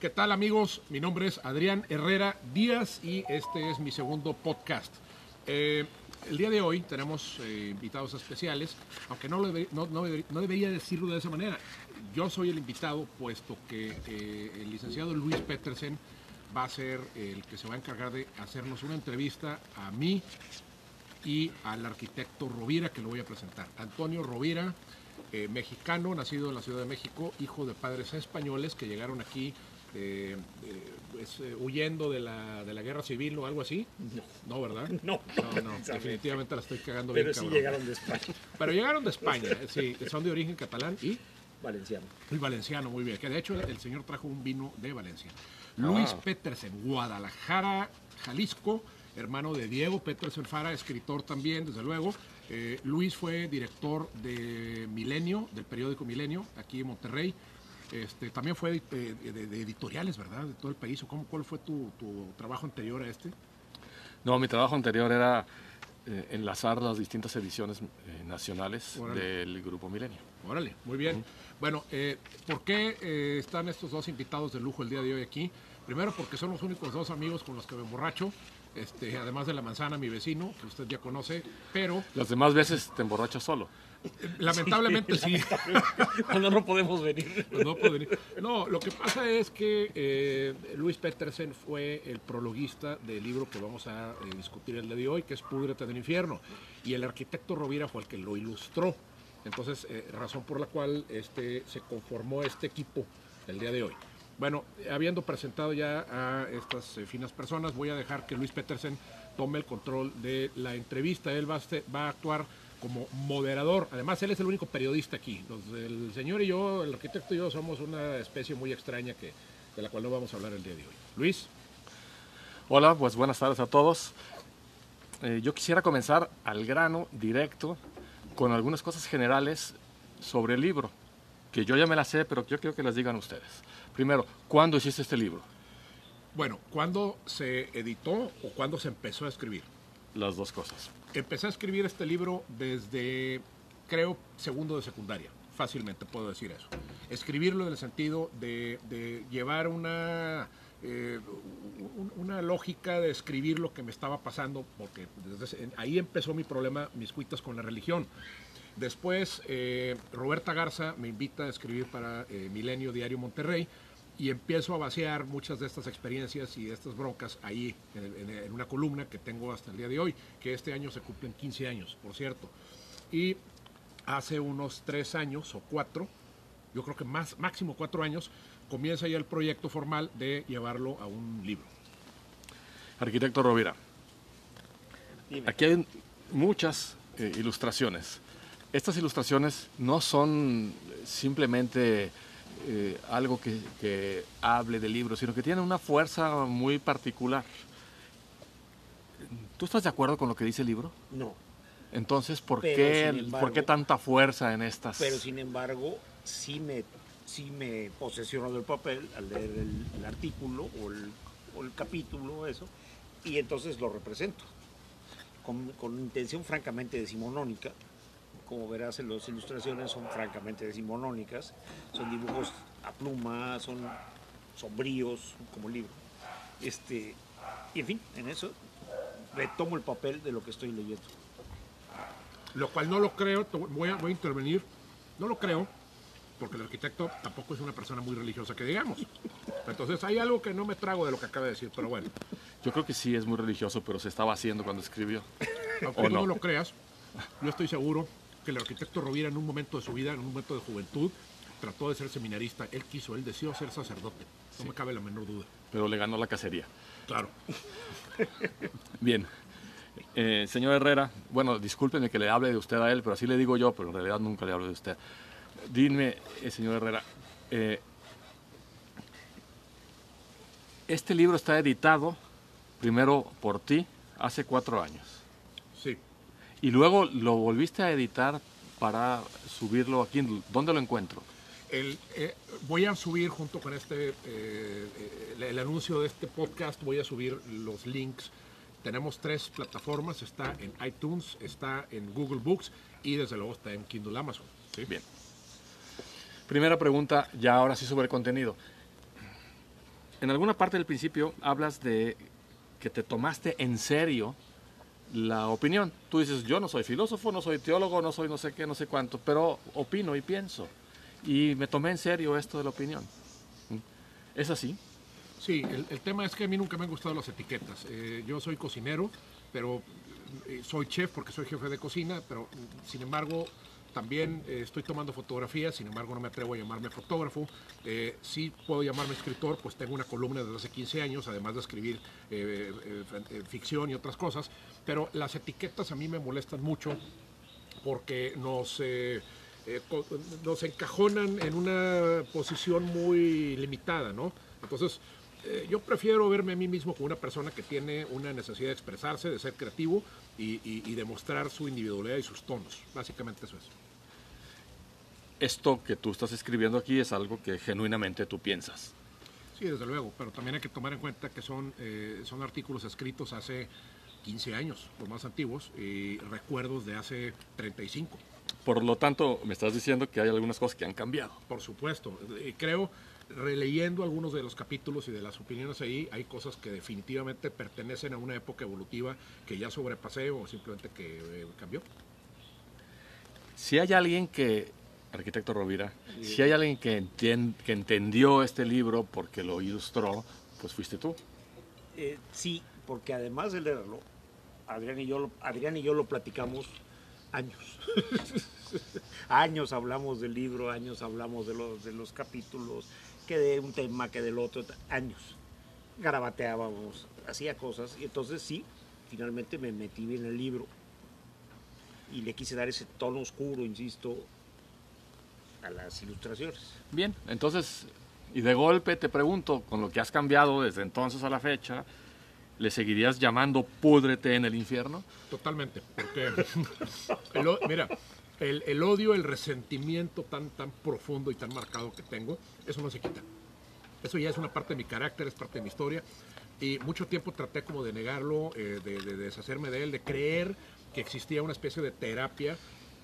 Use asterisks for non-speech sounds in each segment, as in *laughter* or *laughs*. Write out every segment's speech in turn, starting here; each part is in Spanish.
¿Qué tal amigos? Mi nombre es Adrián Herrera Díaz y este es mi segundo podcast. Eh, el día de hoy tenemos eh, invitados especiales, aunque no, no- no debe- no debería decirlo de esa manera. Yo soy el invitado, puesto que eh, el licenciado Luis Petersen va a ser el que se va a encargar de hacernos una entrevista a mí y al arquitecto Rovira, que lo voy a presentar. Antonio Rovira, mexicano, nacido en la Ciudad de México, hijo de padres españoles que llegaron aquí eh, eh, eh, huyendo de la, de la guerra civil o algo así. No, ¿verdad? *laughs* No, No, no, definitivamente la estoy cagando Pero bien, sí cabrón. llegaron de España. *laughs* Pero llegaron de España, sí, son de origen catalán y, Valenciano. y valenciano, muy bien. Que de hecho el, el señor trajo un vino de Valencia. Luis Petersen, Guadalajara, Jalisco, hermano de Diego Petersen Fara, escritor también, desde luego. Eh, Luis fue director de Milenio, del periódico Milenio, aquí en Monterrey. Este, también fue de, de- de editoriales, ¿verdad? De todo el país. ¿O cómo, ¿Cuál fue tu, tu trabajo anterior a este? No, mi trabajo anterior era eh, enlazar las distintas ediciones eh, nacionales Órale. del Grupo Milenio. Órale, muy bien. Bueno, eh, ¿por qué eh, están estos dos invitados de lujo el día de hoy aquí? Primero porque son los únicos dos amigos con los que me emborracho, este, además de la manzana, mi vecino, que usted ya conoce, pero Las demás veces te emborrachas solo. Lamentablemente sí. *laughs* Cuando no podemos venir. Pues no, lo que pasa es que eh, Luis Petersen fue el prologuista del libro que vamos a eh, discutir el día de hoy, que es Púdrete del Infierno, y el arquitecto Rovira fue el que lo ilustró. Entonces, eh, razón por la cual este, se conformó este equipo el día de hoy. Bueno, habiendo presentado ya a estas finas personas, voy a dejar que Luis Petersen tome el control de la entrevista. Él va a, va a actuar como moderador. Además, él es el único periodista aquí. Los- el señor y yo, el arquitecto y yo, somos una especie muy extraña que, de la cual no vamos a hablar el día de hoy. Luis, Hola, pues buenas tardes a todos. Eh, yo quisiera comenzar al grano, directo, con algunas cosas generales sobre el libro, que yo ya me las sé, pero yo quiero que las digan ustedes. Primero, ¿cuándo hiciste este libro? bueno, ¿cuándo se editó o cuándo se empezó a escribir? Las dos cosas. Empecé a escribir este libro desde, creo, segundo de secundaria. Fácilmente puedo decir eso. Escribirlo en el sentido de, llevar una, eh, un- una lógica de escribir lo que me estaba pasando, porque desde ahí empezó mi problema, mis cuitas con la religión. Después, eh, Roberta Garza me invita a escribir para eh, Milenio Diario Monterrey y empiezo a vaciar muchas de estas experiencias y de estas broncas ahí en, el- en- en una columna que tengo hasta el día de hoy, que este año se cumplen 15 años, por cierto. Y hace unos tres años o cuatro, yo creo que más, máximo cuatro años, comienza ya el proyecto formal de llevarlo a un libro. Arquitecto Rovira, Dime. aquí hay muchas eh, ilustraciones. Estas ilustraciones no son simplemente eh, algo que, que hable del libro, sino que tienen una fuerza muy particular. ¿Tú estás de acuerdo con lo que dice el libro? No. Entonces, ¿por, Pero, qué, embargo- ¿por qué tanta fuerza en estas? Pero sin embargo, sí me, sí me posesiono del papel al leer el, el artículo o el, o el capítulo, eso, y entonces lo represento. Con, con intención francamente decimonónica. Como verás, en las ilustraciones son francamente decimonónicas. Son dibujos a pluma, son sombríos, como libro. Este, y en fin, en eso retomo el papel de lo que estoy leyendo. Lo cual no lo creo, voy a, voy a intervenir, no lo creo, porque el arquitecto tampoco es una persona muy religiosa que digamos. Entonces hay algo que no me trago de lo que acaba de decir, pero bueno, Yo creo que sí es muy religioso, pero se estaba haciendo cuando escribió. *laughs* aunque ¿O tú no no? lo creas, yo estoy seguro que el arquitecto Rovira en un momento de su vida, en un momento de juventud, trató de ser seminarista. Él quiso, él deseó ser sacerdote, no me cabe la menor duda. Pero le ganó la cacería. Claro. *laughs* Bien. Eh, señor Herrera, bueno, discúlpeme que le hable de usted a él, pero así le digo yo, pero en realidad nunca le hablo de usted. Dime, eh, señor Herrera, eh, este libro está editado primero por ti hace cuatro años Sí. Y luego lo volviste a editar para subirlo aquí. ¿Dónde lo encuentro? El, eh, voy a subir junto con este, eh, eh, el, el anuncio de este podcast, voy a subir los links. Tenemos tres plataformas, está en iTunes, está en Google Books y desde luego está en Kindle Amazon. ¿sí? Bien. Primera pregunta, ya ahora sí sobre el contenido. en alguna parte del principio hablas de que te tomaste en serio la opinión. Tú dices, yo no soy filósofo, no soy teólogo, no soy no sé qué, no sé cuánto, pero opino y pienso. Y me tomé en serio esto de la opinión. ¿Es así? Sí, el, tema es que a mí nunca me han gustado las etiquetas. Eh, yo soy cocinero, pero eh, soy chef porque soy jefe de cocina, pero mm, sin embargo también eh, estoy tomando fotografías, sin embargo no me atrevo a llamarme fotógrafo. Eh, sí puedo llamarme escritor, pues tengo una columna desde hace 15 años, además de escribir eh, eh, ficción y otras cosas, pero las etiquetas a mí me molestan mucho porque nos, nos encajonan en una posición muy limitada, ¿no? Entonces, yo prefiero verme a mí mismo como una persona que tiene una necesidad de expresarse, de ser creativo y, y, y demostrar su individualidad y sus tonos. Básicamente eso es. Esto que tú estás escribiendo aquí es algo que genuinamente tú piensas. Sí, desde luego, pero también hay que tomar en cuenta que son, eh, son artículos escritos hace 15 años, los más antiguos, y recuerdos de hace 35. Por lo tanto, me estás diciendo que hay algunas cosas que han cambiado. Por supuesto. Y creo, releyendo algunos de los capítulos y de las opiniones ahí, hay cosas que definitivamente pertenecen a una época evolutiva que ya sobrepasé o simplemente que eh, cambió. Si hay alguien que, arquitecto Rovira, si hay alguien que, entien- que entendió este libro porque lo ilustró, pues fuiste tú. Eh, sí, porque además de leerlo, Adrián y yo, lo- Adrián y yo lo platicamos años. *laughs* años hablamos del libro, años hablamos de los, de los capítulos, que de un tema, que del otro, años. Garabateábamos, hacía cosas, y entonces sí, finalmente me metí en el libro y le quise dar ese tono oscuro, insisto, a las ilustraciones. Bien, entonces, y de golpe te pregunto, con lo que has cambiado desde entonces a la fecha, ¿le seguirías llamando púdrete en el infierno? Totalmente, porque el mira, el, el odio, el resentimiento tan, tan profundo y tan marcado que tengo, eso no se quita. Eso ya es una parte de mi carácter, es parte de mi historia. Y mucho tiempo traté como de negarlo, eh, de, de deshacerme de él, de creer que existía una especie de terapia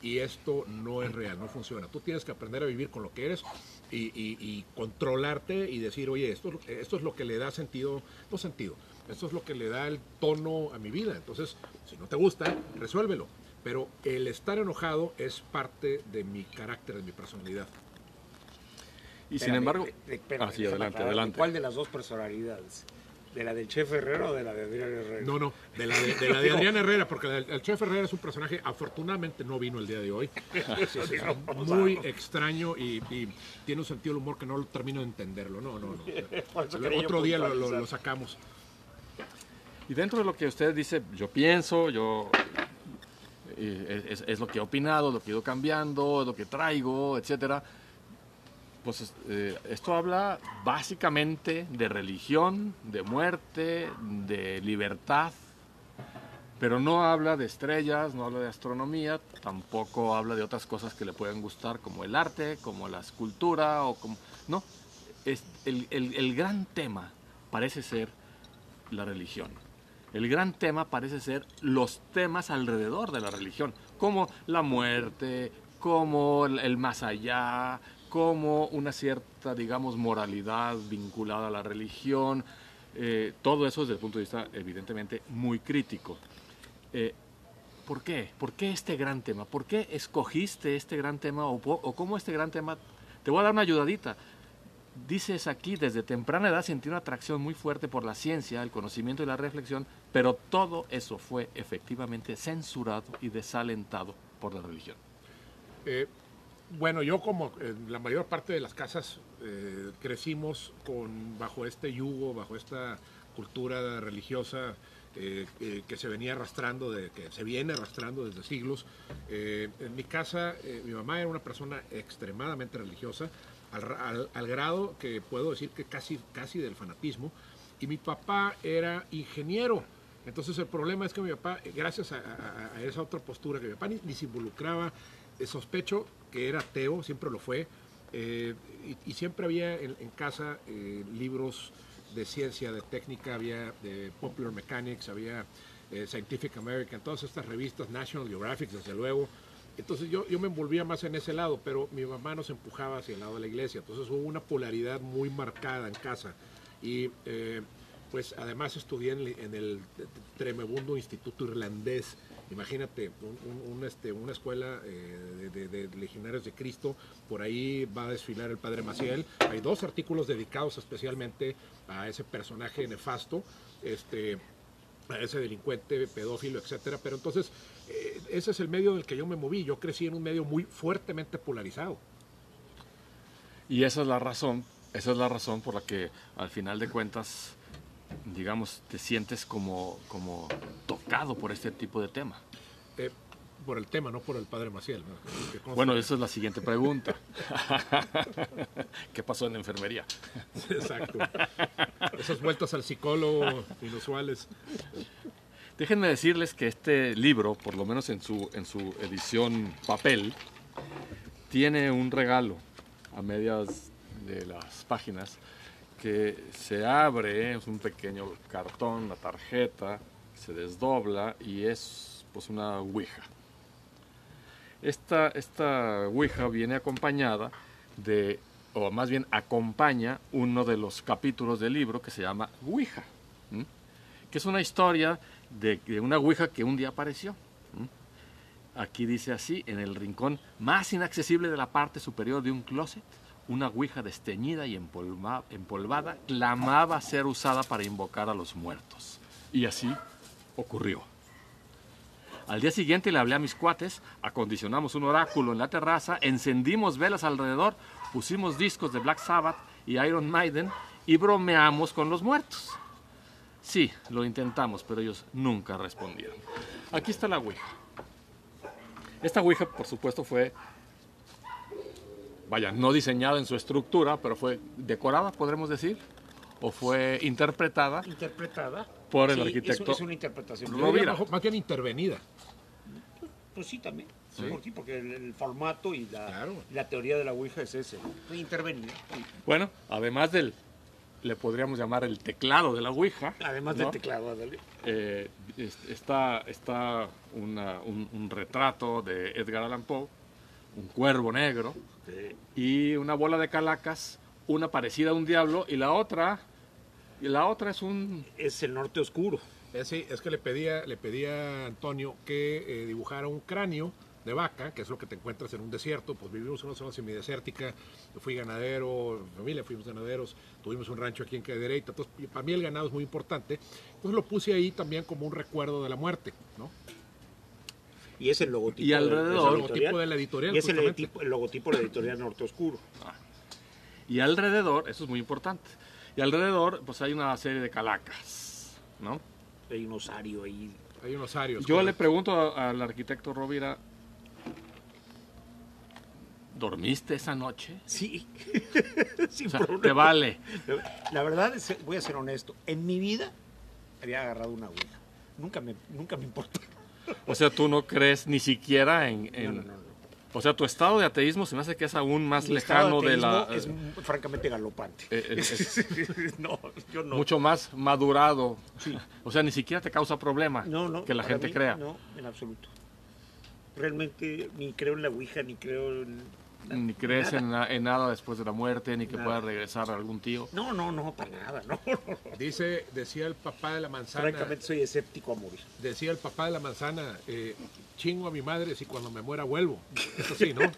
y esto no es real, no funciona. Tú tienes que aprender a vivir con lo que eres y, y- y controlarte y decir, oye, esto, es lo- esto es lo que le da sentido, no sentido, esto es lo que le da el tono a mi vida. Entonces, si no te gusta, resuélvelo. Pero el estar enojado es parte de mi carácter, de mi personalidad. Y sin embargo... de- espérame, Ah, sí, déjame adelante, aclarar, adelante. ¿Cuál de las dos personalidades? ¿De la del chef Herrera o de la de Adrián Herrera? No, no, de la de, de, la de *laughs* Adrián Herrera, porque el, el chef Herrera es un personaje, afortunadamente no vino el día de hoy. *laughs* Muy extraño y, y tiene un sentido del humor que no lo termino de entenderlo. No, no, no. *laughs* Yo Otro día lo, lo- lo sacamos. Y dentro de lo que usted dice, yo pienso, yo es, es lo que he opinado, lo que he ido cambiando, lo que traigo, etcétera. Pues es- eh, esto habla básicamente de religión, de muerte, de libertad, pero no habla de estrellas, no habla de astronomía, tampoco habla de otras cosas que le pueden gustar como el arte, como la escultura o como no, el, el- el gran tema parece ser la religión. El gran tema parece ser los temas alrededor de la religión, como la muerte, como el más allá, como una cierta, digamos, moralidad vinculada a la religión. Eh, todo eso desde el punto de vista, evidentemente, muy crítico. Eh, ¿Por qué? ¿Por qué este gran tema? ¿Por qué escogiste este gran tema o, cómo este gran tema? Te voy a dar una ayudadita. Dices aquí, desde temprana edad sentí una atracción muy fuerte por la ciencia, el conocimiento y la reflexión, pero todo eso fue efectivamente censurado y desalentado por la religión. Eh, bueno, yo como en la mayor parte de las casas eh, crecimos con bajo este yugo, bajo esta cultura religiosa eh, eh, que se venía arrastrando, de, que se viene arrastrando desde siglos. Eh, en mi casa, mi mamá era una persona extremadamente religiosa, al, ra- al- al grado que puedo decir que casi, casi del fanatismo, y mi papá era ingeniero. Entonces el problema es que mi papá, gracias a, esa otra postura, que mi papá ni, ni se involucraba, sospecho que era ateo, siempre lo fue, eh, y, y siempre había en, en casa eh, libros de ciencia, de técnica, había de Popular Mechanics, había eh, Scientific American, todas estas revistas, National Geographic, desde luego. Entonces yo, yo me envolvía más en ese lado, pero mi mamá nos empujaba hacia el lado de la iglesia. Entonces hubo una polaridad muy marcada en casa. Y eh, pues además estudié en, en el tremebundo Instituto Irlandés Imagínate, un, este, una escuela eh, de, de, legionarios de Cristo, por ahí va a desfilar el padre Maciel. Hay dos artículos dedicados especialmente a ese personaje nefasto, este, a ese delincuente, pedófilo, etcétera. Pero entonces, eh, ese es el medio en el que yo me moví. Yo crecí en un medio muy fuertemente polarizado. Y esa es la razón, esa es la razón por la que al final de cuentas digamos, te sientes como, como tocado por este tipo de tema? Eh, por el tema, no por el padre Maciel. ¿no? Bueno, esa es la siguiente pregunta. *laughs* ¿Qué pasó en la enfermería? Exacto. Esas vueltas al psicólogo inusuales. Déjenme decirles que este libro, por lo menos en su, en su edición papel, tiene un regalo a medias de las páginas que se abre, es un pequeño cartón, una tarjeta, se desdobla y es pues una ouija. Esta, esta ouija viene acompañada de, o más bien acompaña uno de los capítulos del libro que se llama Ouija, que es una historia de, una ouija que un día apareció. Aquí dice así, en el rincón más inaccesible de la parte superior de un closet, una ouija desteñida y empolva, empolvada clamaba ser usada para invocar a los muertos. Y así ocurrió. Al día siguiente le hablé a mis cuates, acondicionamos un oráculo en la terraza, encendimos velas alrededor, pusimos discos de Black Sabbath y Iron Maiden y bromeamos con los muertos. Sí, lo intentamos, pero ellos nunca respondieron. Aquí está la ouija. Esta ouija, por supuesto, fue vaya, no diseñada en su estructura, pero fue decorada, podremos decir, o fue interpretada. Interpretada. Por el sí, arquitecto. Es, es una interpretación. Rovira. Más bien intervenida. Pues sí, también. Sí. Por sí, porque el, el, formato y la, claro. la, teoría de la Ouija es ese. Fue intervenida. Bueno, además del, le podríamos llamar el teclado de la Ouija. Además ¿no? del teclado. Eh, está está una, un, un, retrato de Edgar Allan Poe, un cuervo negro, y una bola de calacas, una parecida a un diablo y la otra, y la otra es un... Es el norte oscuro. Eh, sí, es que le pedía, le pedía a Antonio que eh, dibujara un cráneo de vaca, que es lo que te encuentras en un desierto, pues vivimos en una zona semidesértica, yo fui ganadero, familia fuimos ganaderos, tuvimos un rancho aquí en Cadereyta, entonces para mí el ganado es muy importante, entonces lo puse ahí también como un recuerdo de la muerte, ¿no? Y es el logotipo, y alrededor, el logotipo de la editorial. Y es el, logotipo, el logotipo de la editorial Norte Oscuro. Ah. Y alrededor, eso es muy importante, y alrededor pues hay una serie de calacas, ¿no? Hay un osario ahí. Hay un osario. Yo le pregunto al arquitecto Rovira, ¿dormiste esa noche? Sí. *laughs* Sin o sea, problema. Te vale. La verdad, es, voy a ser honesto, en mi vida había agarrado una ouija. Nunca me, nunca me importó. O sea, tú no crees ni siquiera en... en... No, no, no, o sea, tu estado de ateísmo se me hace que es aún más Mi lejano de, de, la... Es francamente galopante. Eh, es, *laughs* no, yo no. Mucho más madurado. Sí. O sea, ni siquiera te causa problema que la gente mí, crea. No, en absoluto. Realmente ni creo en la Ouija, ni creo en... Ni crees nada. En, en, nada después de la muerte, ni que Nada. pueda regresar algún tío. No, no, no, para nada, no. *laughs* Dice, decía el papá de la manzana. Francamente soy escéptico a morir. Decía el papá de la manzana, eh, chingo a mi madre si cuando me muera vuelvo. Eso sí, ¿no? *laughs*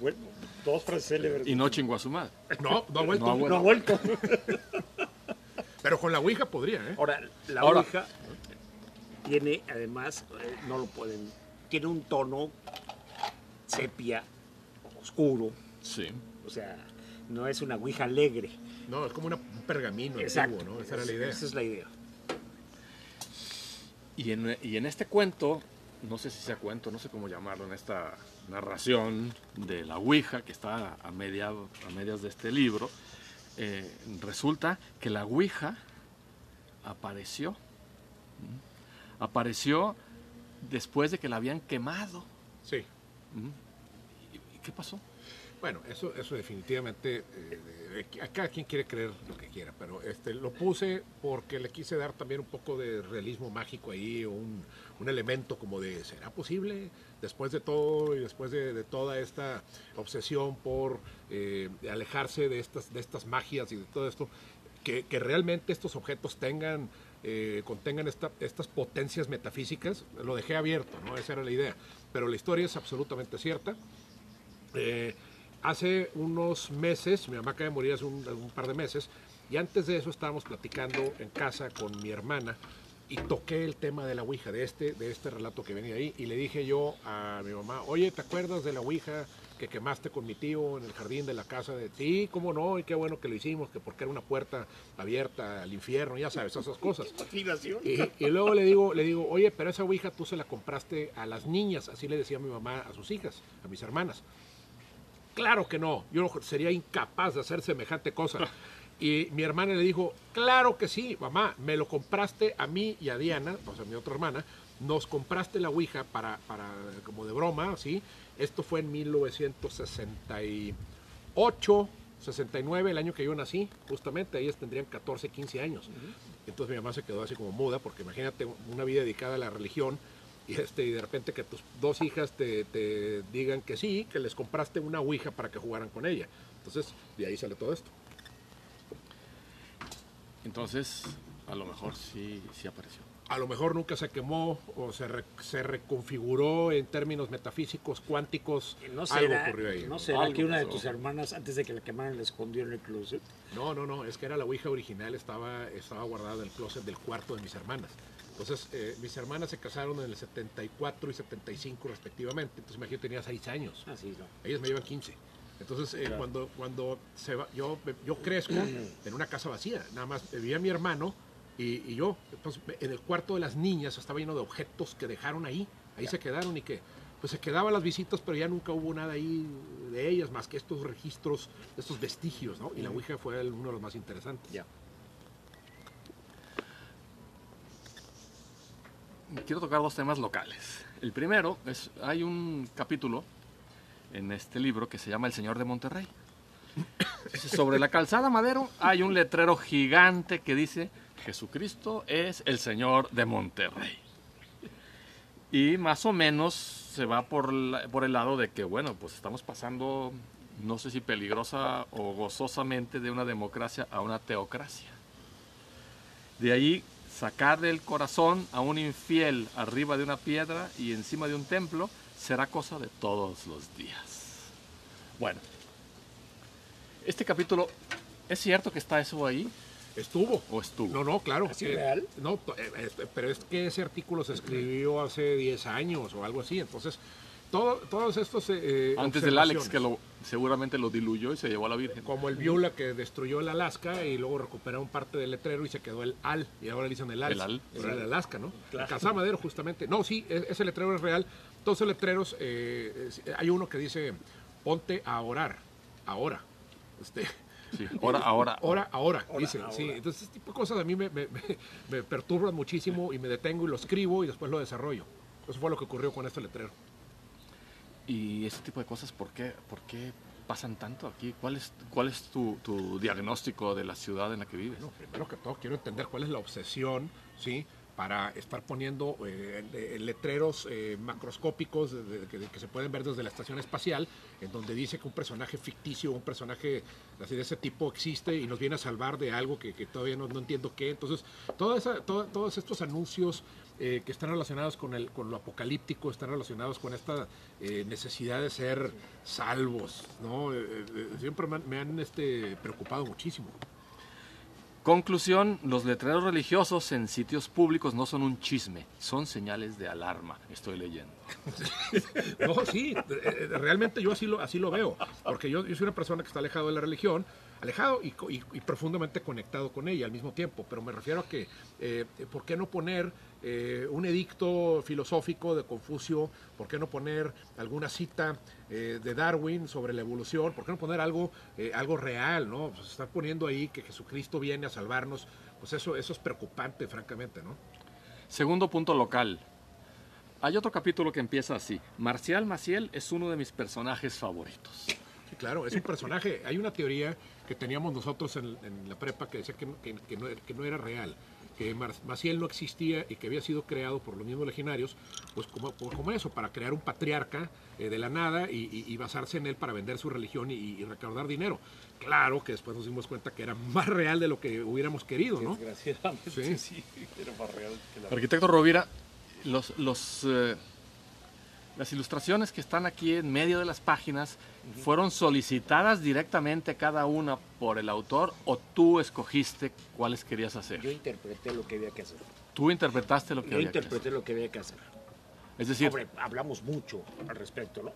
bueno, dos frases célebres. Y no chingo a su madre. No, no ha vuelto. No ha, no ha vuelto. *laughs* Pero con la Ouija podría, ¿eh? Ahora, la Ahora. Ouija tiene, además, eh, no lo pueden, tiene un tono sepia, oscuro. Sí. O sea, no es una ouija alegre. No, es como una, un pergamino Exacto. antiguo, ¿no? Esa era la idea. Esa es la idea. Y en, y en este cuento, no sé si sea cuento, no sé cómo llamarlo, en esta narración de la Ouija, que está a, mediado, a medias de este libro, eh, resulta que la Ouija apareció. ¿Mm? Apareció después de que la habían quemado. Sí. ¿Mm? ¿Y qué pasó? Bueno, eso, eso definitivamente, eh, cada quien quiere creer lo que quiera, pero este, lo puse porque le quise dar también un poco de realismo mágico ahí, un, un elemento como de, ¿será posible? Después de todo y después de, de toda esta obsesión por eh, alejarse de estas, de estas magias y de todo esto, que, que realmente estos objetos tengan, eh, contengan esta- estas potencias metafísicas, lo dejé abierto, ¿no? Esa era la idea. Pero la historia es absolutamente cierta. Eh, hace unos meses, mi mamá acaba de morir hace un, un par de meses, y antes de eso estábamos platicando en casa con mi hermana y toqué el tema de la Ouija, de este, de este relato que venía ahí, y le dije yo a mi mamá, oye, ¿te acuerdas de la Ouija que quemaste con mi tío en el jardín de la casa? De sí, cómo no, y qué bueno que lo hicimos, que porque era una puerta abierta al infierno, ya sabes, esas cosas. *laughs* Y, y luego le digo, le digo, oye, pero esa ouija tú se la compraste a las niñas, así le decía mi mamá a sus hijas, a mis hermanas. Claro que no, yo sería incapaz de hacer semejante cosa. *laughs* Y mi hermana le dijo, claro que sí, mamá, me lo compraste a mí y a Diana, o sea, mi otra hermana, nos compraste la ouija para, para como de broma, ¿sí? Esto fue en 1968, 69, el año que yo nací, justamente, ellas tendrían 14, 15 años. Entonces mi mamá se quedó así como muda, porque imagínate una vida dedicada a la religión y, este, y de repente que tus dos hijas te, te digan que sí, que les compraste una ouija para que jugaran con ella. Entonces, de ahí sale todo esto. Entonces, a lo mejor sí, sí apareció. A lo mejor nunca se quemó o se, re- se reconfiguró en términos metafísicos, cuánticos. ¿No algo será, ocurrió ahí. ¿no ¿no? será Algo que una de tus hermanas, antes de que la quemaran, la escondió en el closet? No, no, no, es que era la Ouija original, estaba, estaba guardada en el closet del cuarto de mis hermanas. Entonces, eh, mis hermanas se casaron en el 74 y 75 respectivamente. Entonces, imagínate, tenía 6 años. Así no. Ellas me llevan 15. Entonces, eh, Claro. cuando, cuando se va, yo, yo crezco *clears throat* en una casa vacía. Nada más vivía mi hermano y, y yo. Entonces, en el cuarto de las niñas estaba lleno de objetos que dejaron ahí. Ahí se quedaron y que pues se quedaban las visitas, pero ya nunca hubo nada ahí de ellas más que estos registros, estos vestigios, ¿no? Y la Ouija fue uno de los más interesantes. Ya. Quiero tocar dos temas locales. El primero es, hay un capítulo en este libro que se llama El Señor de Monterrey. Sobre la calzada Madero hay un letrero gigante que dice Jesucristo es el Señor de Monterrey. Y más o menos se va por, por el lado de que, bueno, pues estamos pasando, no sé si peligrosa o gozosamente, de una democracia a una teocracia. De ahí sacar del corazón a un infiel arriba de una piedra y encima de un templo será cosa de todos los días. Bueno, este capítulo, ¿es cierto que está eso ahí Estuvo. o estuvo? No, no, claro. ¿Así Eh, real? No, to- eh, es- pero es que ese artículo se escribió hace 10 años o algo así. Entonces, todo, todos estos. eh, Antes del Alex, que lo, seguramente lo diluyó y se llevó a la Virgen. Como el Viola que destruyó el Alaska y luego recuperaron parte del letrero y se quedó el Al. Y ahora le dicen el Al. El Al. Pero era el Alaska, ¿no? Claro. El Calzada Madero, justamente. No, sí, e- ese letrero es real. Todos esos letreros, eh, hay uno que dice: ponte a orar. Ahora. Este. Sí, ahora, ahora. *laughs* Ahora, ahora, Ahora, dice. ahora. Sí, entonces ese tipo de cosas a mí me, me- me- me perturban muchísimo y me detengo y lo escribo y después lo desarrollo. Eso fue lo que ocurrió con este letrero. Y ese tipo de cosas, ¿por qué, por qué pasan tanto aquí? ¿Cuál es, cuál es tu, diagnóstico de la ciudad en la que vives? Bueno, primero que todo quiero entender cuál es la obsesión, ¿sí? Para estar poniendo eh, letreros eh, macroscópicos de- que, se pueden ver desde la estación espacial, en donde dice que un personaje ficticio, un personaje así de ese tipo existe y nos viene a salvar de algo que, todavía no, no entiendo qué. Entonces, toda esa- todos estos anuncios eh, que están relacionados con, el, con lo apocalíptico, están relacionados con esta eh, necesidad de ser salvos, ¿no? Eh, siempre me han, me han, este, preocupado muchísimo. Conclusión, los letreros religiosos en sitios públicos no son un chisme, son señales de alarma, estoy leyendo. *laughs* No, sí, realmente yo así lo, así lo veo, porque yo, yo soy una persona que está alejado de la religión, alejado y, y- y profundamente conectado con ella al mismo tiempo, pero me refiero a que, eh, ¿por qué no poner eh, un edicto filosófico de Confucio? ¿Por qué no poner alguna cita eh, de Darwin sobre la evolución? ¿Por qué no poner algo, algo real? ¿no? Pues estar poniendo ahí que Jesucristo viene a salvarnos, pues eso, eso es preocupante, francamente, ¿no? Segundo punto local. Hay otro capítulo que empieza así. Marcial Maciel es uno de mis personajes favoritos. Sí, claro, es un personaje. Hay una teoría que teníamos nosotros en, en la prepa que decía que, no- que- que no, que no era real, que Maciel no existía y que había sido creado por los mismos legionarios, pues como, como- como eso, para crear un patriarca eh, de la nada y, y- y basarse en él para vender su religión y, y recaudar dinero. Claro que después nos dimos cuenta que era más real de lo que hubiéramos querido, ¿no? Desgraciadamente, Sí. sí. era más real que la Arquitecto Rovira, los, los, eh, las ilustraciones que están aquí en medio de las páginas fueron solicitadas directamente cada una por el autor o tú escogiste cuáles querías Yo hacer. interpreté lo que había que hacer. Tú interpretaste lo que Yo había que interpreté hacer. lo que había que hacer. Es decir, Hombre, hablamos mucho al respecto, ¿no?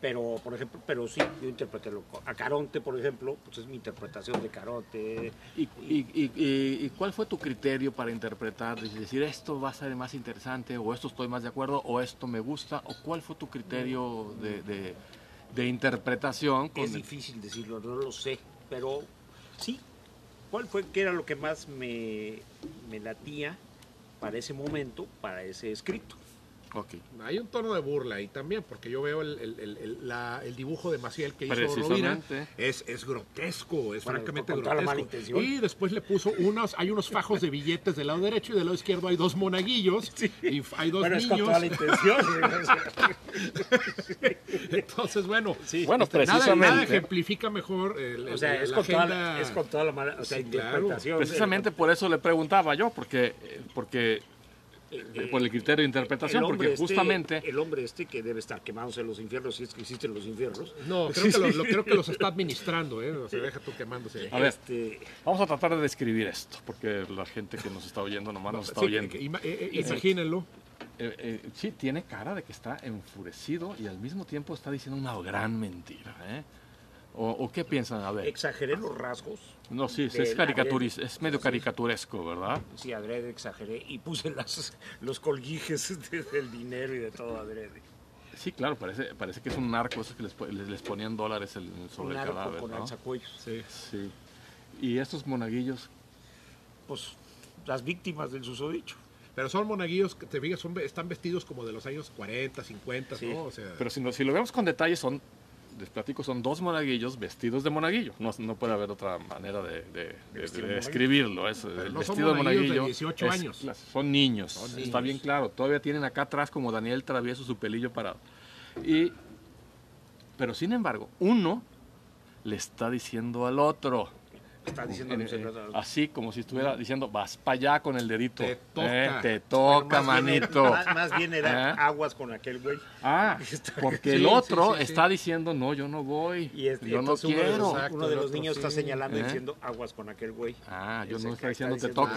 Pero, por ejemplo, pero sí, yo interpreté lo, a Caronte, por ejemplo, pues es mi interpretación de Caronte. ¿y, y- y- y- cuál fue tu criterio para interpretar? Es decir, esto va a ser más interesante o esto estoy más de acuerdo o esto me gusta o cuál fue tu criterio de, de- de interpretación? con Es difícil decirlo, no lo sé, pero sí. ¿Cuál fue, qué era lo que más me, me latía para ese momento, para ese escrito? Hay un tono de burla ahí también, porque yo veo el, el- el- el- la- el dibujo de Maciel que hizo Rovira. Precisamente. Es, es grotesco, es Bueno, francamente con toda la mala grotesco. intención. Y después le puso unos, hay unos fajos de billetes del lado derecho y del lado izquierdo hay dos monaguillos y f- hay dos bueno, es con niños. toda la intención. *laughs* Entonces, bueno, Sí. Bueno, este, nada, precisamente. nada ejemplifica mejor el- o sea, el- es la con, toda agenda. la, es con toda la mala, o sea, Sí, claro. interpretación. Precisamente por eso le preguntaba yo, porque, porque eh, por el criterio de interpretación, porque este- justamente el hombre este que debe estar quemándose en los infiernos, si es que existen los infiernos. No, *laughs* creo que, lo, lo- creo que los está administrando, ¿eh? O sea, deja tú quemándose. A ver. Este, vamos a tratar de describir esto, porque la gente que nos está oyendo nomás nos está Sí, oyendo. que- ima- eh, eh, imagínenlo. Eh, eh, sí, tiene cara de que está enfurecido y al mismo tiempo está diciendo una gran mentira. ¿eh? O, o qué piensan? A ver. exageré los rasgos. No, sí, es, caricaturis- es medio caricaturesco, ¿verdad? Sí, adrede exageré y puse las, los colguijes *laughs* de- del dinero y de todo adrede. Sí, claro, parece, parece que es un narco, esos que les, po- les, les ponían dólares el- sobre Un el arco cadáver. con ¿no? alzacuellos. Sí. Sí. Y estos monaguillos, Pues las víctimas del susodicho. Pero son monaguillos que te fijas, son, están vestidos como de los años 40, 50, Sí. ¿no? O sea, pero si, no- si lo vemos con detalle, son, les platico, son dos monaguillos vestidos de monaguillo. No, no puede haber otra manera de, de- describirlo. Es, el no son vestido de monaguillos de monaguillo 18 es años. clas- son niños, Son está niños. bien claro. Todavía tienen acá atrás como Daniel Travieso su pelillo parado. Y, pero sin embargo, uno le está diciendo al otro. Está diciendo así como si estuviera diciendo, vas para allá con el dedito. Te toca. Eh, te toca, Más bien era- manito. más, más bien era ¿Eh? aguas con aquel güey. Ah, *laughs* porque Sí, el otro sí, sí. está diciendo, no, yo no voy, Y este, yo no entonces uno de quiero. los, Exacto, uno de los otro niños está señalando y ¿Eh? diciendo aguas con aquel güey. Ah, yo Ese no que está diciendo te toca.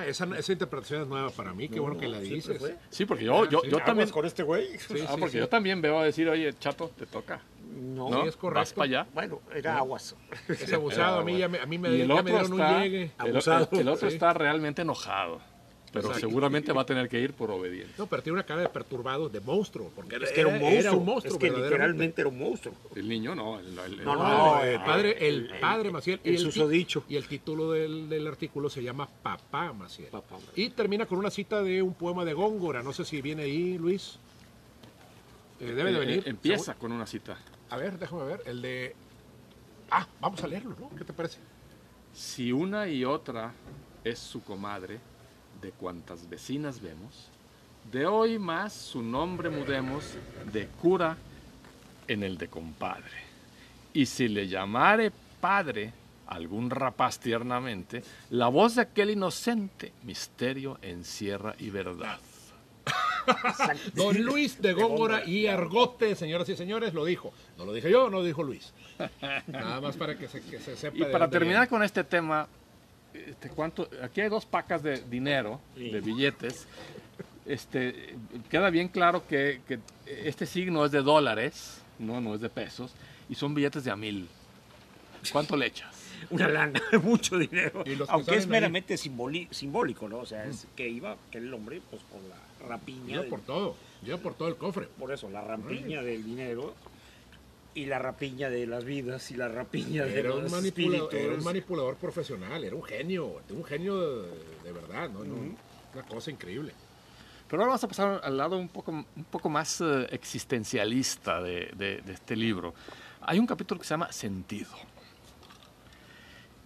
Ah, esa, esa interpretación es nueva para mí, qué bueno que la dices. Sí, porque yo, yo, sí. yo Aguas también, con este güey. Sí, ah, sí, porque yo también veo a decir, oye, chato, te toca, No, ¿no? Es correcto. Vas para allá. bueno, era aguas. Es abusado, a mí, ya me, a mí me, Y el ya me otro dieron está, un llegue. el, Abusado. el- el otro Sí. está realmente enojado, pero Exacto. seguramente va a tener que ir por obediencia. No, pero tiene una cara de perturbado, de monstruo, porque Es que era un monstruo. Era un monstruo, es que literalmente era un monstruo. El niño no, el, el- No, el no, padre. el padre, el el- padre el- Maciel. el ti- susodicho. Y el título del, del artículo se llama Papá Maciel. Papá Maciel. Y termina con una cita de un poema de Góngora. No sé si viene ahí, Luis. Eh, debe de Eh, venir. eh, empieza con una cita. A ver, déjame ver. El de. Ah, vamos a leerlo, ¿no? ¿Qué te parece? Si una y otra es su comadre, de cuantas vecinas vemos, de hoy más su nombre mudemos de cura en el de compadre. Y si le llamare padre algún rapaz tiernamente, la voz de aquel inocente misterio encierra y verdad. Don Luis de Góngora y Argote, señoras y señores, lo dijo. No lo dije yo, no lo dijo Luis. Nada más para que se, que se sepa. Y de para terminar viene. con este tema, este, ¿cuánto? aquí hay dos pacas de dinero, Sí. de billetes. Este, queda bien claro que, que este signo es de dólares, no, no es de pesos, y son billetes de a mil. ¿Cuánto le echas? Una lana, *laughs* mucho dinero. Aunque es meramente simbólico, ¿no? O sea, es que iba, que el hombre, pues por la rapiña. Yo del- por todo. Yo por todo el cofre. por eso, la rapiña del dinero y la rapiña de las vidas y la rapiña de Era los un, manipulador, era un espíritus. manipulador profesional, era un genio, un genio de, de verdad, ¿no? No, Una cosa increíble. Pero ahora vamos a pasar al lado un poco, un poco más eh, existencialista de, de- de este libro. hay un capítulo que se llama Sentido.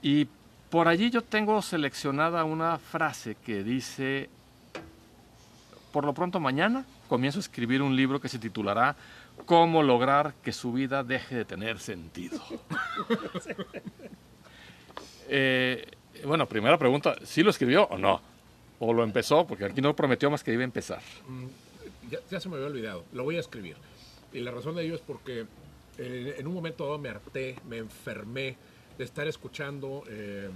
Y por allí yo tengo seleccionada una frase que dice, por lo pronto mañana comienzo a escribir un libro que se titulará Cómo lograr que su vida deje de tener sentido. *laughs* Eh, bueno, primera pregunta, ¿sí lo escribió o no? ¿O lo empezó? Porque aquí no prometió más que iba a empezar. Ya, ya se me había olvidado, lo voy a escribir. Y la razón de ello es porque eh, en un momento dado me harté, me enfermé de estar escuchando, eh,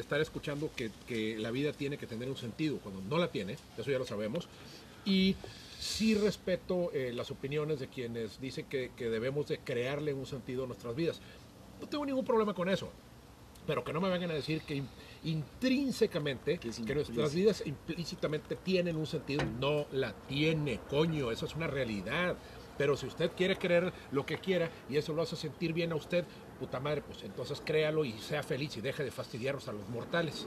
estar escuchando que, que la vida tiene que tener un sentido, cuando no la tiene, eso ya lo sabemos. Y sí respeto eh, las opiniones de quienes dicen que, que debemos de crearle un sentido a nuestras vidas. No tengo ningún problema con eso pero que no me vengan a decir que in- intrínsecamente, Que es que nuestras vidas implícitamente tienen un sentido, no la tiene, coño, eso es una realidad. Pero si usted quiere creer lo que quiera y eso lo hace sentir bien a usted, puta madre, pues entonces créalo y sea feliz y deje de fastidiarnos a los mortales.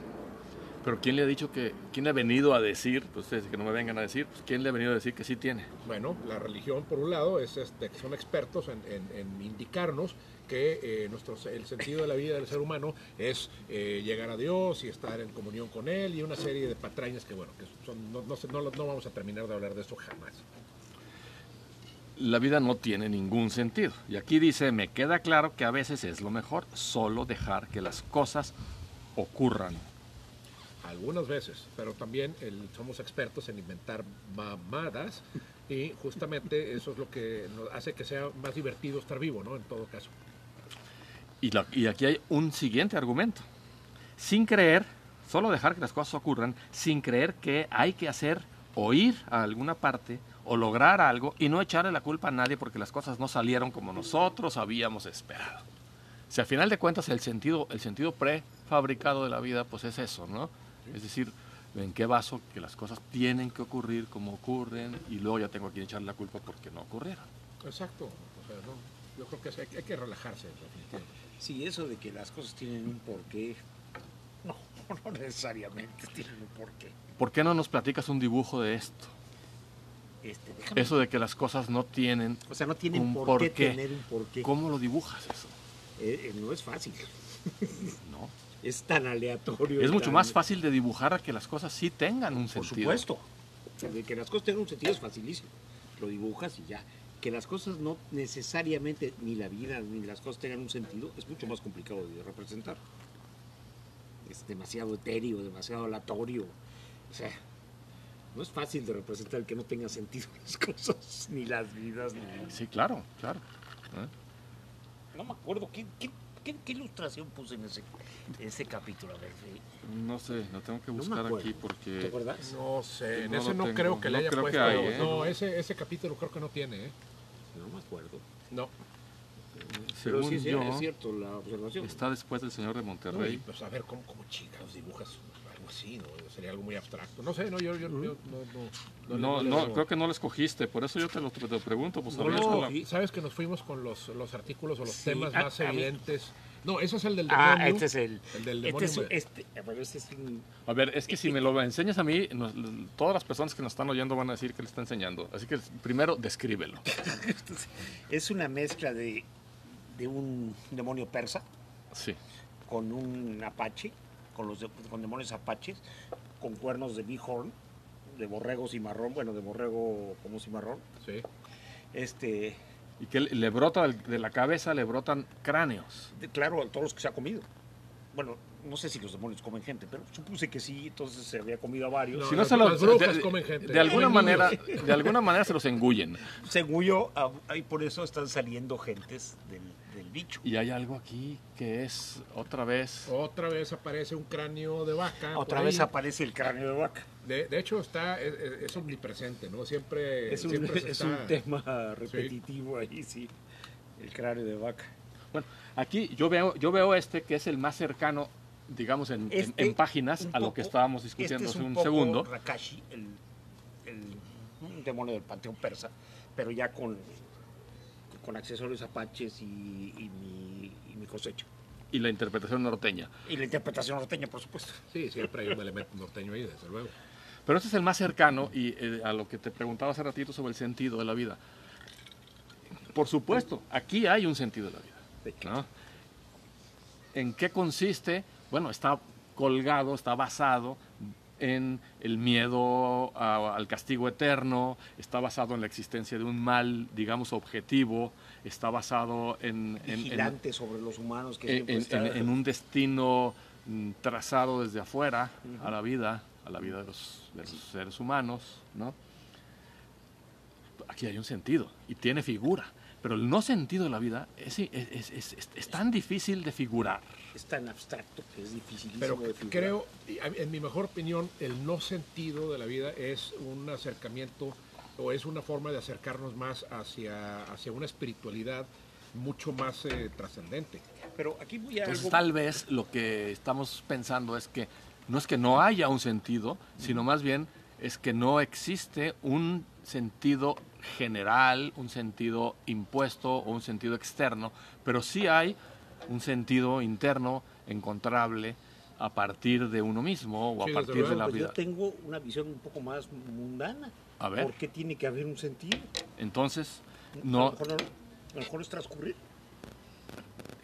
Pero ¿quién le ha dicho que, quién ha venido a decir, pues ustedes que no me vengan a decir, pues quién le ha venido a decir que sí tiene? Bueno, la religión, por un lado, es este, que son expertos en, en- en indicarnos que eh, nuestro, el sentido de la vida del ser humano es eh, llegar a Dios y estar en comunión con Él y una serie de patrañas que, bueno, que son, no, no no no vamos a terminar de hablar de eso jamás. La vida no tiene ningún sentido. Y aquí dice, me queda claro que a veces es lo mejor solo dejar que las cosas ocurran. Algunas veces, pero también el- somos expertos en inventar mamadas y justamente eso es lo que nos hace que sea más divertido estar vivo, ¿no? En todo caso. Y, la- y aquí hay un siguiente argumento. Sin creer, solo dejar que las cosas ocurran, sin creer que hay que hacer o ir a alguna parte o lograr algo y no echarle la culpa a nadie porque las cosas no salieron como nosotros habíamos esperado. Si al final de cuentas el sentido, el sentido prefabricado de la vida, pues es eso, ¿no? Es decir, en qué vaso que las cosas tienen que ocurrir como ocurren y luego ya tengo que echarle la culpa porque no ocurrieron. Exacto. O sea, no, yo creo que hay que relajarse, definitivamente. Sí, eso de que las cosas tienen un porqué, *laughs* no, no necesariamente tienen un porqué. ¿Por qué no nos platicas un dibujo de esto? Este, déjame- Eso de que las cosas no tienen o sea, no tienen un por qué tener un porqué. ¿Cómo lo dibujas eso? Eh, eh, no es fácil, *laughs* ¿No? es tan aleatorio. Es mucho tan- más fácil de dibujar a que las cosas sí tengan un Por sentido. supuesto. De que las cosas tengan un sentido es facilísimo. Lo dibujas y ya. Que las cosas no necesariamente, ni la vida, ni las cosas tengan un sentido, es mucho más complicado de representar. Es demasiado etéreo, demasiado aleatorio. O sea, no es fácil de representar el que no tenga sentido *laughs* las cosas, ni las vidas, ni... Sí, claro, claro. ¿Eh? No me acuerdo, ¿qué, qué, qué- qué ilustración puse en ese, en ese capítulo? A ver, sí. No sé, lo tengo que buscar aquí ¿Te porque... acuerdas? No sé, en No ese no tengo. creo que le No haya creo que puesto. hay, ¿eh? No, ese, ese capítulo creo que no tiene, ¿eh? No me acuerdo. No. Pero Según sí, sí, yo, es cierto la observación. está después del señor de Monterrey. pues a ver cómo, cómo chingados dibujas algo así, ¿no? Sería algo muy abstracto. No sé, no, yo, yo, yo no, no, no, No, creo que no lo escogiste, por eso yo te lo, te lo pregunto. Pues, No, la- sabes que nos fuimos con los, los artículos o los Sí, temas a- más a mí- evidentes. No, ese es el del Ah, demonio. este es el. El del este demonio. es, este, bueno, este es un- A ver, es que si me lo enseñas a mí, nos- todas las personas que nos están oyendo van a decir que le está enseñando. Así que primero descríbelo. *laughs* es una mezcla de, de un demonio persa Sí. con un apache, con los de- con demonios apaches, con cuernos de bighorn, de borrego cimarrón, bueno, de borrego como cimarrón. Sí. Este, Y que le brota de la cabeza, le brotan cráneos. de- claro, a todos los que se ha comido. Bueno, no sé si los demonios comen gente, pero supuse que sí, entonces se había comido a varios. No, Si no se los- brujas de, comen gente. de alguna manera, de alguna manera se los engullen. *laughs* Según yo, ah, y por eso están saliendo gentes del, del bicho. Y hay algo aquí que es otra vez. Otra vez aparece un cráneo de vaca. Otra vez ahí. aparece el cráneo de vaca. De, de hecho, está, es, es- es omnipresente, ¿no? Siempre, Es un, siempre *laughs* se es está- un tema repetitivo ahí, sí. El cráneo de vaca. Bueno, aquí yo veo, yo veo este que es el más cercano, digamos, en, en- Este, en páginas a lo poco- que estábamos discutiendo este es hace un, poco segundo. Rakashi, el, demonio del panteón persa, pero ya con, con accesorios apaches y, y mi, y mi cosecha. Y la interpretación norteña. Y la interpretación norteña, por supuesto. Sí, siempre hay un elemento norteño ahí, desde luego. Pero este es el más cercano y eh, a lo que te preguntaba hace ratito sobre el sentido de la vida. por supuesto, aquí hay un sentido de la vida. ¿no? ¿En qué consiste? Bueno, está colgado, está basado en el miedo a- al castigo eterno, está basado en la existencia de un mal, digamos, objetivo, está basado en, en- en- Vigilante sobre los humanos que en, siempre en- un destino mm, trazado desde afuera a la vida, a la vida de los, de los seres humanos, ¿no? Aquí hay un sentido y tiene figura, pero el no sentido de la vida es- es- es- es tan difícil de figurar. Es tan abstracto que es dificilísimo Pero de creo, y a- en mi mejor opinión, el no sentido de la vida es un acercamiento o es una forma de acercarnos más hacia, hacia una espiritualidad mucho más eh, trascendente. Pero aquí voy a Entonces algo- tal vez lo que estamos pensando es que no es que no haya un sentido, sino más bien es que no existe un sentido general, un sentido impuesto o un sentido externo, pero sí hay un sentido interno encontrable a partir de uno mismo o a Sí, desde partir de la Pues vida. yo tengo una visión un poco más mundana. A ver. ¿Por qué tiene que haber un sentido? Entonces, A lo no, mejor, no- a lo mejor es transcurrir.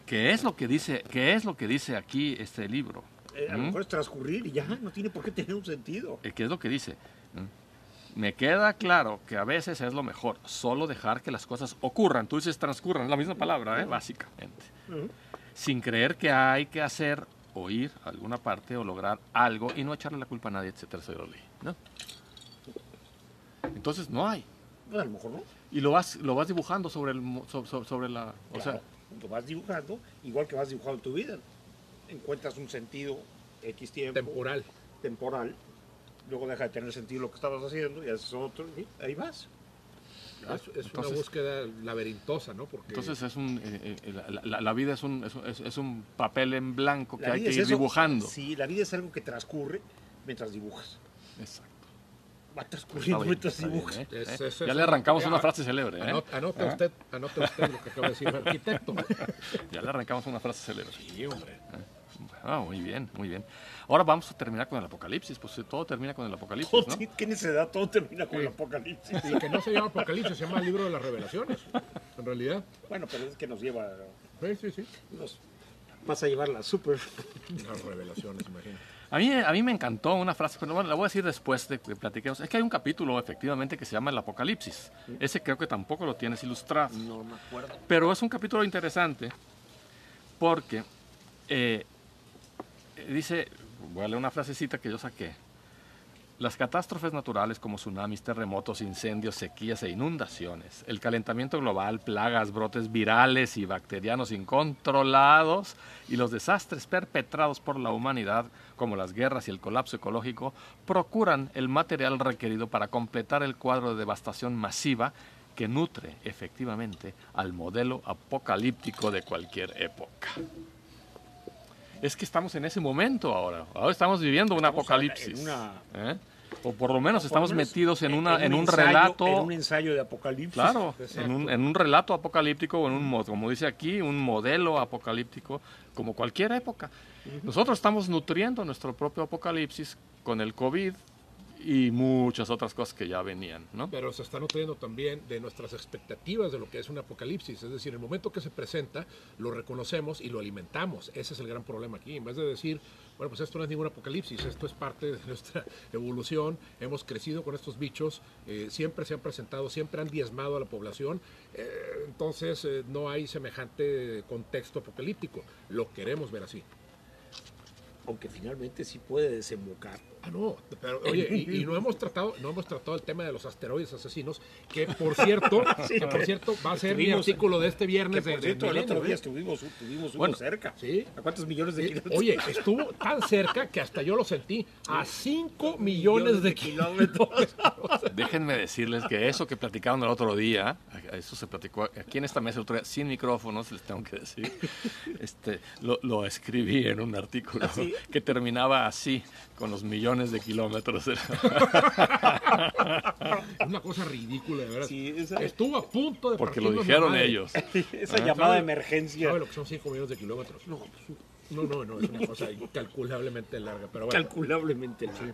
¿qué es lo que dice, qué es lo que dice aquí este libro? Eh, a lo ¿Mm? mejor es transcurrir y ya no tiene por qué tener un sentido. Eh, ¿Qué es lo que dice? ¿Mm? Me queda claro que a veces es lo mejor, solo dejar que las cosas ocurran. Tú dices transcurran, es la misma palabra, ¿eh? básicamente. Ujú. Sin creer que hay que hacer o ir a alguna parte o lograr algo y no echarle la culpa a nadie, etcétera, etcétera, ¿no? Entonces no hay. A lo mejor no. Y lo vas, lo vas dibujando sobre, el, mo- so- so- sobre la... O Claro, sea, lo vas dibujando, igual que vas dibujando tu vida. Encuentras un sentido X tiempo, Temporal. temporal, luego deja de tener sentido lo que estabas haciendo y haces otro, y ahí vas. Es, es Entonces- una búsqueda laberintosa, ¿no? Porque entonces es un, eh, eh, la, la- la vida es un, es, un- es- es un papel en blanco que hay que es ir eso. dibujando. Sí, la vida es algo que transcurre mientras dibujas. Exacto. Va transcurriendo bien, mientras bien, dibujas. ¿eh? Es- es- ya es le arrancamos una frase célebre. ¿eh? Anota, anota ¿Eh? usted, anota usted lo que acaba de decir el arquitecto. *laughs* Ya le arrancamos una frase célebre. Sí, hombre. Ah, muy bien, muy bien. Ahora vamos a terminar con el apocalipsis, pues eh, todo termina con el apocalipsis, ¿no? ¿Qué necesidad? Todo termina con Sí. el apocalipsis. Y que no se llama Apocalipsis, se llama el libro de las revelaciones. En realidad. Bueno, pero es que nos lleva. Sí, sí, sí. Nos, vas a llevar la super. Las revelaciones, imagino. A mí, a mí me encantó una frase, pero bueno, la voy a decir después de que platiquemos. Es que hay un capítulo, efectivamente, que se llama El Apocalipsis. Ese creo que tampoco lo tienes ilustrado. No me acuerdo. Pero es un capítulo interesante porque eh, dice, voy a leer una frasecita que yo saqué. Las catástrofes naturales como tsunamis, terremotos, incendios, sequías e inundaciones, el calentamiento global, plagas, brotes virales y bacterianos incontrolados y los desastres perpetrados por la humanidad, como las guerras y el colapso ecológico, procuran el material requerido para completar el cuadro de devastación masiva que nutre efectivamente al modelo apocalíptico de cualquier época. Es que estamos en ese momento ahora. Ahora estamos viviendo un Estamos apocalipsis. una- ¿eh? O por lo menos Por estamos menos metidos en, una, en un, ensayo- relato. En un ensayo de apocalipsis. Claro, en un, en un relato apocalíptico o en un, mo- como dice aquí, un modelo apocalíptico, como cualquier época. Nosotros estamos nutriendo nuestro propio apocalipsis con el COVID y muchas otras cosas que ya venían, ¿no? Pero se está nutriendo también de nuestras expectativas de lo que es un apocalipsis. Es decir, el momento que se presenta, lo reconocemos y lo alimentamos. Ese es el gran problema aquí. En vez de decir, bueno, pues esto no es ningún apocalipsis, esto es parte de *laughs* nuestra evolución, hemos crecido con estos bichos, eh, siempre se han presentado, siempre han diezmado a la población, eh, entonces eh, no hay semejante contexto apocalíptico. Lo queremos ver así. Aunque finalmente sí puede desembocar. Ah, no, pero oye, y, y no hemos tratado, no hemos tratado el tema de los asteroides asesinos, que por cierto, *laughs* que por cierto va a ser mi Estuvimos- artículo de este Que viernes de, por de cierto, el otro día ¿eh? estuvimos, tuvimos uno Bueno, cerca. Sí. ¿A cuántos millones de Eh, kilómetros? Oye, estuvo tan cerca que hasta yo lo sentí a 5 millones de kilómetros. *laughs* Déjenme decirles que eso que platicaron el otro día, eso se platicó aquí en esta mesa el otro día, sin micrófonos, les tengo que decir, *laughs* este, lo, lo escribí en un artículo ¿Sí? Que terminaba así, con los millones de kilómetros. Una cosa ridícula, de verdad. Sí, esa- Estuvo a punto de Porque lo dijeron madre. ellos. *laughs* Esa Ah, llamada de emergencia. ¿Sabe lo que son 5 millones de kilómetros? No, no, no, no, es una cosa incalculablemente larga. Pero bueno, Calculablemente. largo.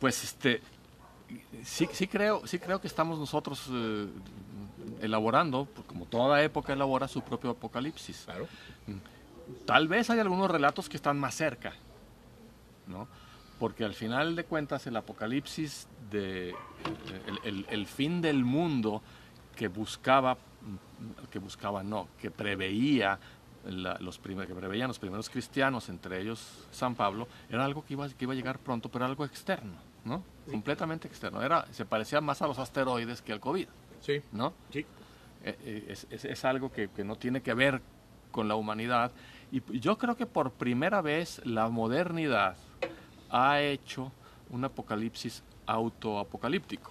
Pues este sí, sí creo, sí creo que estamos nosotros eh, elaborando, como toda época elabora su propio apocalipsis. Claro. Tal vez hay algunos relatos que están más cerca, ¿no? Porque al final de cuentas el apocalipsis de el, el- el fin del mundo que buscaba, que buscaba no, que preveía la- los primer- que preveían los primeros cristianos, entre ellos San Pablo, era algo que iba, que iba a llegar pronto, pero era algo externo, ¿no? Completamente externo. Era, se parecía más a los asteroides que al COVID, Sí. ¿no? Sí. Eh, eh, es, es- es algo que, que no tiene que ver con la humanidad. Y yo creo que por primera vez la modernidad ha hecho un apocalipsis autoapocalíptico.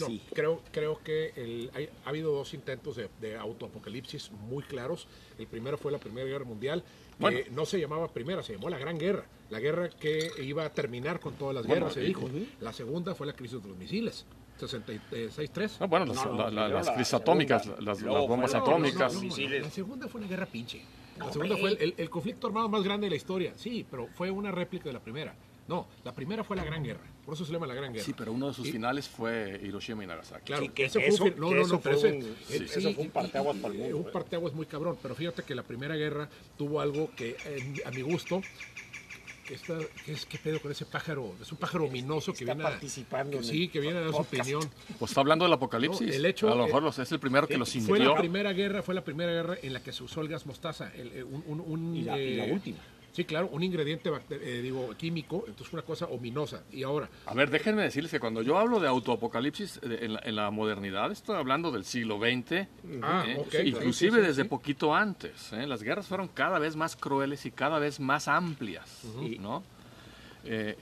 No, Sí. creo, creo que el- hay- ha habido dos intentos de, de autoapocalipsis muy claros. El primero fue la Primera Guerra Mundial, que Bueno. no se llamaba Primera, se llamó la Gran Guerra. La guerra que iba a terminar con todas las Bueno, guerras, se dijo. La segunda fue la crisis de los misiles, 66-3. Ah, bueno, las, No, no, la- la- las la crisis atómicas, segunda, las, las bombas fue la- atómicas. no, no, misiles. La segunda fue una guerra pinche. La segunda fue el, el- el conflicto armado más grande de la historia. Sí, pero fue una réplica de la primera. No, la primera fue la Gran Guerra. Por eso se llama la Gran Guerra. Sí, pero uno de sus Y- finales fue Hiroshima y Nagasaki. Claro, Sí, que ese fue eso- un no, no, eso no, pero fue ese- un- sí, eso fue un parteaguas para el mundo, Un eh. parteaguas muy cabrón, pero fíjate que la Primera Guerra tuvo algo que, eh, a mi gusto, que está, que es, ¿qué pedo con ese pájaro? Es un pájaro ominoso que Está viene a, participando que sí, que viene a dar su opinión. Pues está hablando del apocalipsis. No, el hecho, a lo mejor eh, es el primero que lo Fue sintió. la primera guerra, fue la primera guerra en la que se usó el gas mostaza, el, eh, un, un- un, Y la- y la eh, última. Sí, claro, un ingrediente eh, digo químico, entonces una cosa ominosa. Y ahora, A ver, déjenme decirles que cuando yo hablo de autoapocalipsis eh, en la, en la modernidad, estoy hablando del siglo XX, Ah, eh, inclusive sí, sí, desde sí. poquito antes. eh, Las guerras fueron cada vez más crueles y cada vez más amplias, ¿no? Eh,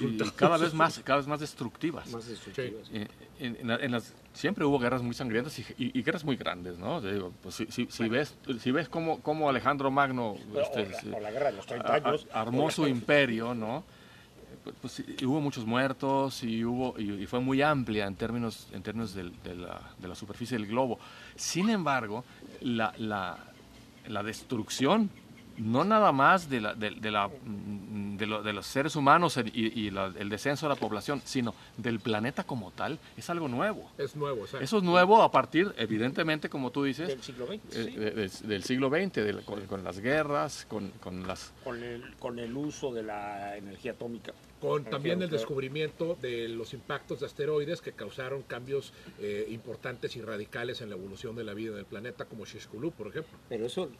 y- y- cada vez más, cada vez más destructivas. Más destructivas. Eh, en- en la- en las, siempre hubo guerras muy sangrientas y, guerras muy grandes, ¿no? Pues, si, si- si ves, si ves cómo, cómo Alejandro Magno O este, la- se- o la guerra de los 30 a- a- años. armó su imperio, ¿no? Pues, y hubo muchos muertos y hubo y, y fue muy amplia en términos en términos de, la, de la superficie del globo. Sin embargo, la, la, la destrucción no nada más de, la, de, de la, mm, de, lo- de los seres humanos y, y la- el descenso de la población, sino del planeta como tal, es algo nuevo. es nuevo. exacto. Eso es nuevo a partir, evidentemente, como tú dices, Del siglo XX. eh, sí. de- de- del siglo XX, con, con las guerras, con, con las con, el, con el uso de la energía atómica. Con también el descubrimiento de los impactos de asteroides que causaron cambios eh, importantes y radicales en la evolución de la vida del planeta, como Shishkulu, por ejemplo. Pero eso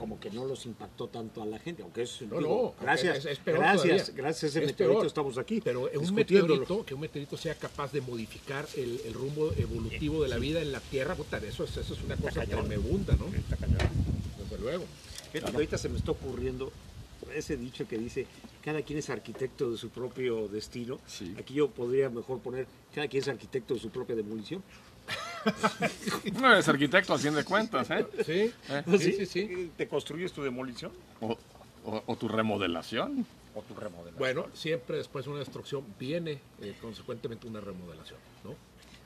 como que no los impactó tanto a la gente, aunque es No, digo, no, gracias, es- es peor gracias, todavía. gracias a ese Es meteorito peor. estamos aquí. Pero un meteorito, que un meteorito sea capaz de modificar el, el rumbo evolutivo de la vida en la Tierra, puta, eso es, eso es una cosa cañón. tremebunda, ¿no? Está. Desde luego. Fíjate que ahorita se me está ocurriendo ese dicho que dice cada quien es arquitecto de su propio destino. Sí. Aquí yo podría mejor poner cada quien es arquitecto de su propia demolición. *laughs* No eres arquitecto, al fin de cuentas, ¿eh? Sí, ¿Eh? sí, sí, sí. ¿Te construyes tu demolición O, o- o tu remodelación. o tu remodelación? Bueno, siempre después de una destrucción viene eh, consecuentemente una remodelación, ¿no?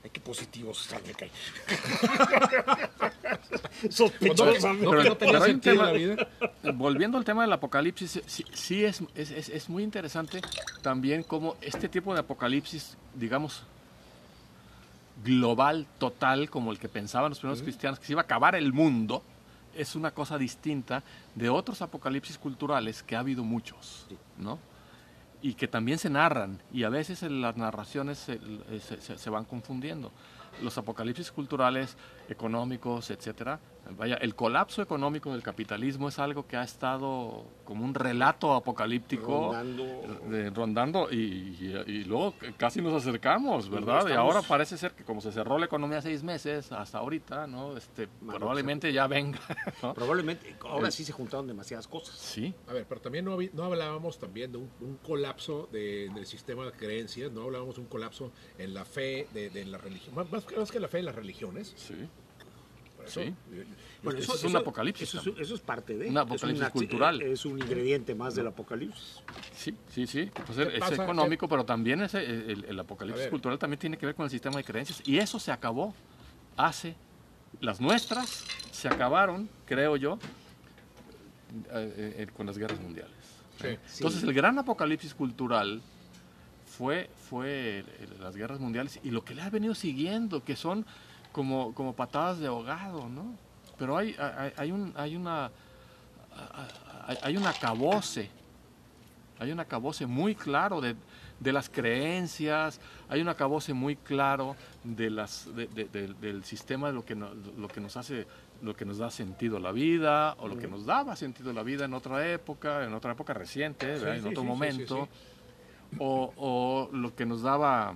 Ay, qué positivos están, me cae. *laughs* Sospechosamente. no, que no tenía pero hay un sentido tema- la vida. Volviendo al tema del apocalipsis, sí, sí es, es, es- es muy interesante también cómo este tipo de apocalipsis, digamos, global, total, como el que pensaban los primeros cristianos, que se iba a acabar el mundo, es una cosa distinta de otros apocalipsis culturales que ha habido muchos, ¿no? Y que también se narran, y a veces en las narraciones se, se- se- se van confundiendo. Los apocalipsis culturales, económicos, etcétera, vaya, el colapso económico del capitalismo es algo que ha estado como un relato apocalíptico Rondando. de- rondando y, y- y luego casi nos acercamos, ¿verdad? Y ahora parece ser que como se cerró la economía seis meses hasta ahorita, ¿no? Este, Mano, probablemente ya venga, *laughs* ¿no? Probablemente, ahora sí se juntaron demasiadas cosas. Sí, A ver, pero también no, habi- no hablábamos también de un, un colapso de- del sistema de creencias, no hablábamos de un colapso en la fe de, de la religión, más, más que la fe en las religiones. sí. Eso, Sí. eh, Bueno, Eso es un apocalipsis Eso, es- también. eso es parte de. Un apocalipsis es cultural. Es un ingrediente más del apocalipsis. Sí, sí, sí. Pues es, es pasa? económico, pero también es el, el- el apocalipsis cultural también tiene que ver con el sistema de creencias. Y eso se acabó hace. Las nuestras se acabaron, creo yo, eh, eh, con las guerras mundiales. Sí. Entonces, el gran apocalipsis cultural fue, fue eh, las guerras mundiales y lo que le ha venido siguiendo, que son como, como patadas de ahogado, ¿no? Pero hay, hay, hay un, hay una hay, hay un acabose, hay un acabose muy claro de, de las creencias, hay un acabose muy claro de las, de- de- de- del sistema de lo que, no- lo que nos hace, lo que nos da sentido a la vida, o lo que nos daba sentido a la vida en otra época, en otra época reciente, en sí, otro sí, momento, O, o lo que nos daba,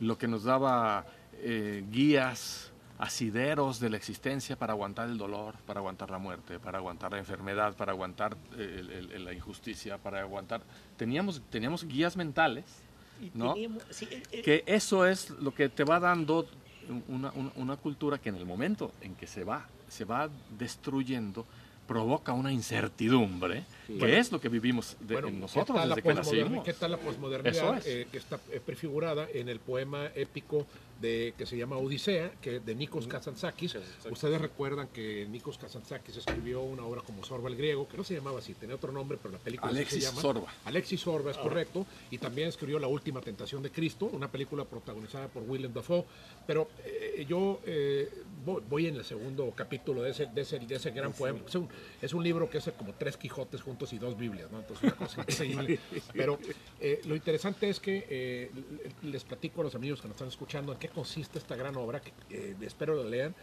lo que nos daba eh, guías, asideros de la existencia para aguantar el dolor, para aguantar la muerte, para aguantar la enfermedad, para aguantar eh, el- el- la injusticia, para aguantar. Teníamos, teníamos guías mentales, ¿no? teníamos- sí, eh, eh, que eso es lo que te va dando una, una- una cultura que en el momento en que se va, se va destruyendo, provoca una incertidumbre, Sí. que es lo que vivimos de, Bueno, en ¿qué nosotros desde que nacimos. ¿Qué tal la posmodernidad es. eh, que está eh, prefigurada en el poema épico de que se llama Odisea, que de Nikos Kazantzakis? Ustedes recuerdan que Nikos Kazantzakis escribió una obra como Sorba el griego, que no se llamaba así, tenía otro nombre, pero la película Alexis se llama. Sorba. Alexis Sorba es correcto, y también escribió La última tentación de Cristo, una película protagonizada por Willem Dafoe. Pero eh, yo eh, voy, voy en el segundo capítulo de ese, de ese, de ese gran poema. Es un, es un libro que es como tres Quijotes juntos y dos Biblias, ¿no? Entonces, una cosa *laughs* increíble. Pero eh, lo interesante es que les platico a los amigos que nos están escuchando en qué consiste esta gran obra, que eh, espero la lean.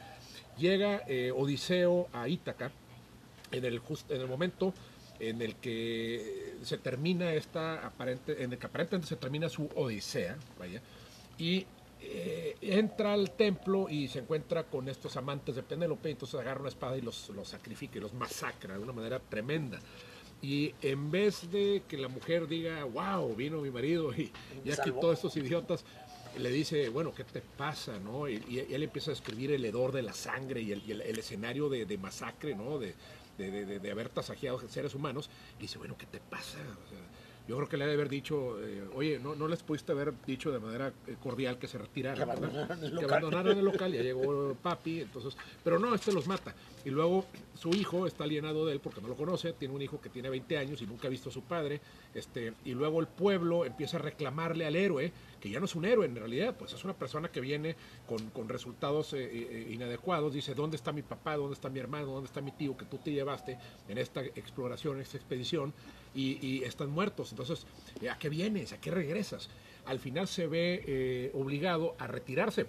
Llega eh, Odiseo a Ítaca en el, just- en el momento en el que se termina esta aparente, en el que aparentemente se termina su odisea, vaya, y eh, entra al templo y se encuentra con estos amantes de Penélope, y entonces agarra una espada y los, los sacrifica y los masacra de una manera tremenda. Y en vez de que la mujer diga, wow, vino mi marido y ya quitó a estos idiotas, le dice, bueno, ¿qué te pasa? ¿no? Y, él empieza a describir el hedor de la sangre y el, el- escenario de, de masacre, ¿no? De- de- de haber tasajeado seres humanos. Y dice, bueno, ¿qué te pasa? O sea, yo creo que le ha de haber dicho, eh, oye, no, no les pudiste haber dicho de manera eh, cordial que se retiraran, Que abandonaran el Que local. abandonaran el local, ya llegó *laughs* papi, entonces, pero no, este los mata. Y luego su hijo está alienado de él porque no lo conoce, tiene un hijo que tiene 20 años y nunca ha visto a su padre, este, y luego el pueblo empieza a reclamarle al héroe, que ya no es un héroe en realidad, pues es una persona que viene con, con resultados eh, inadecuados, dice, ¿dónde está mi papá? ¿Dónde está mi hermano? ¿Dónde está mi tío que tú te llevaste en esta exploración, en esta expedición? Y, están muertos, entonces, ¿a qué vienes? ¿A qué regresas? Al final se ve eh, obligado a retirarse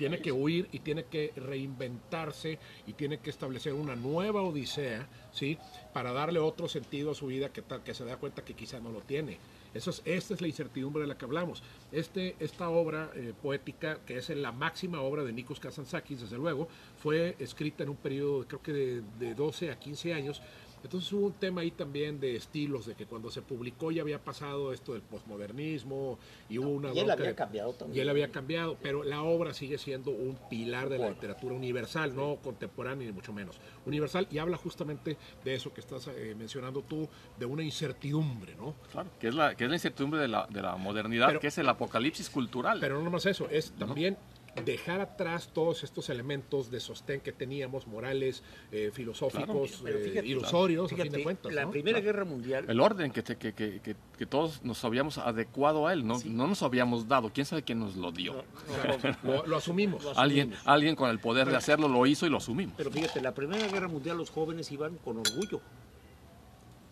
tiene que huir y tiene que reinventarse y tiene que establecer una nueva odisea, ¿sí? Para darle otro sentido a su vida que, tal, que se da cuenta que quizá no lo tiene. Eso es, esta es la incertidumbre de la que hablamos. Este, esta obra eh, poética, que es la máxima obra de Nikos Kazantzakis, desde luego, fue escrita en un periodo, creo que de, de 12 a 15 años, entonces hubo un tema ahí también de estilos, de que cuando se publicó ya había pasado esto del posmodernismo y hubo una... Y él había de- cambiado también. Y él había cambiado, pero la obra sigue siendo un pilar de la Bueno. literatura universal, no contemporánea ni mucho menos. Universal y habla justamente de eso que estás eh, mencionando tú, de una incertidumbre, ¿no? Claro, que es la, que es la incertidumbre de la, de la modernidad, Pero- que es el apocalipsis cultural. Pero no nomás eso, es también dejar atrás todos estos elementos de sostén que teníamos, morales, eh, filosóficos, Pero eh, fíjate, ilusorios, a fin de cuentas. la ¿no? Primera Claro. Guerra Mundial, el orden que, te- que, que, que, que todos nos habíamos adecuado a él, no, no nos habíamos dado. ¿Quién sabe quién nos lo dio? *laughs* Lo, lo asumimos. Lo Alguien, asumimos. alguien con el poder de hacerlo lo hizo y lo asumimos. Pero fíjate, la Primera Guerra Mundial los jóvenes iban con orgullo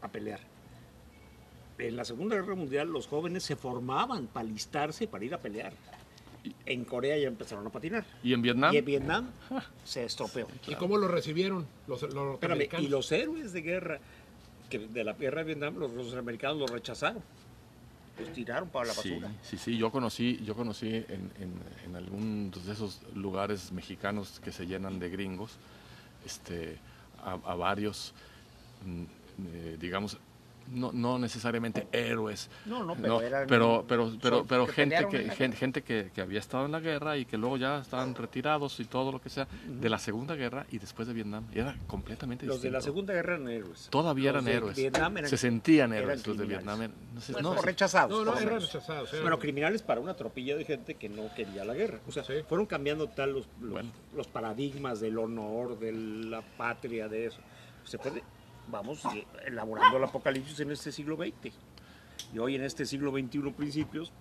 a pelear. En la Segunda Guerra Mundial los jóvenes se formaban para alistarse para ir a pelear. En Corea ya empezaron a patinar. Y en Vietnam, Y en Vietnam se estropeó. *laughs* ¿Y cómo lo recibieron los, los Espérame, norteamericanos? y los héroes de guerra, que de la guerra de Vietnam, los, los americanos los rechazaron. Los tiraron para la basura. sí, sí, yo conocí, yo conocí en, en, en algunos de esos lugares mexicanos que se llenan de gringos, este, a, a varios, mm, eh, digamos, no, no necesariamente héroes, No, no, pero eran- pero, pero, pero, pero que gente, que, gente, gente que, que había estado en la guerra y que luego ya estaban retirados y todo lo que sea, de la Segunda Guerra y después de Vietnam, y era completamente Los de la. Segunda Guerra eran héroes. Todavía Los eran de héroes. Vietnam eran- se sentían eran héroes. Los de. Vietnam eran- no Bueno, rechazados. No, no, eran rechazados. eran- Bueno, criminales para una tropilla de gente que no quería la guerra. O sea, Sí. fueron cambiando tal los, los, Bueno. los paradigmas del honor, de la patria, de eso. Se puede, vamos eh, elaborando el apocalipsis en este siglo XX. Y hoy en este siglo XXI principios,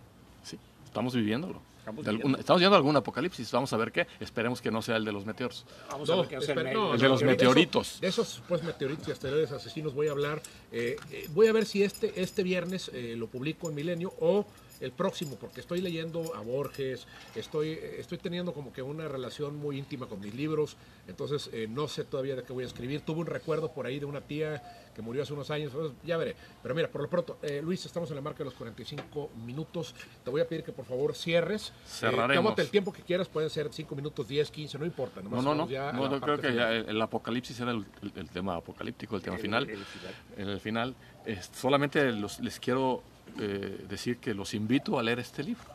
Sí, estamos viviéndolo. Estamos viendo. algún- estamos viendo algún apocalipsis, vamos a ver qué. Esperemos que no sea el de los meteoros. Vamos a ver qué hace el medio. El de los meteoritos. De esos, pues, meteoritos y asteroides asesinos voy a hablar. eh, eh, voy a ver si este, este viernes eh, lo publico en Milenio o el próximo, porque estoy leyendo a Borges, estoy, eh, estoy teniendo como que una relación muy íntima con mis libros, entonces eh, no sé todavía de qué voy a escribir. Tuve un recuerdo por ahí de una tía que murió hace unos años, entonces ya veré. Pero mira, por lo pronto, eh, Luis, estamos en la marca de los 45 minutos. Te voy a pedir que por favor cierres. Cerraremos. Eh, el tiempo que quieras, pueden ser 5 minutos, 10, 15, no importa. No, nomás no, no. ya no, yo creo que final. ya el, el apocalipsis era el, el- el tema apocalíptico, el tema final. el final. En el final, es- solamente los- les quiero eh, decir que los invito a leer este libro,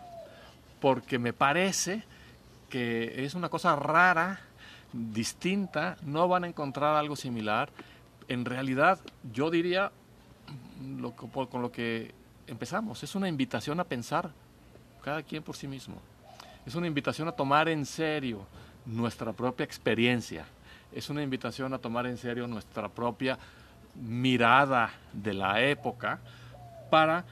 porque me parece que es una cosa rara, distinta, no van a encontrar algo similar. En realidad, yo diría, con lo que empezamos, es una invitación a pensar cada quien por sí mismo. Es una invitación a tomar en serio nuestra propia experiencia. Es una invitación a tomar en serio nuestra propia mirada de la época para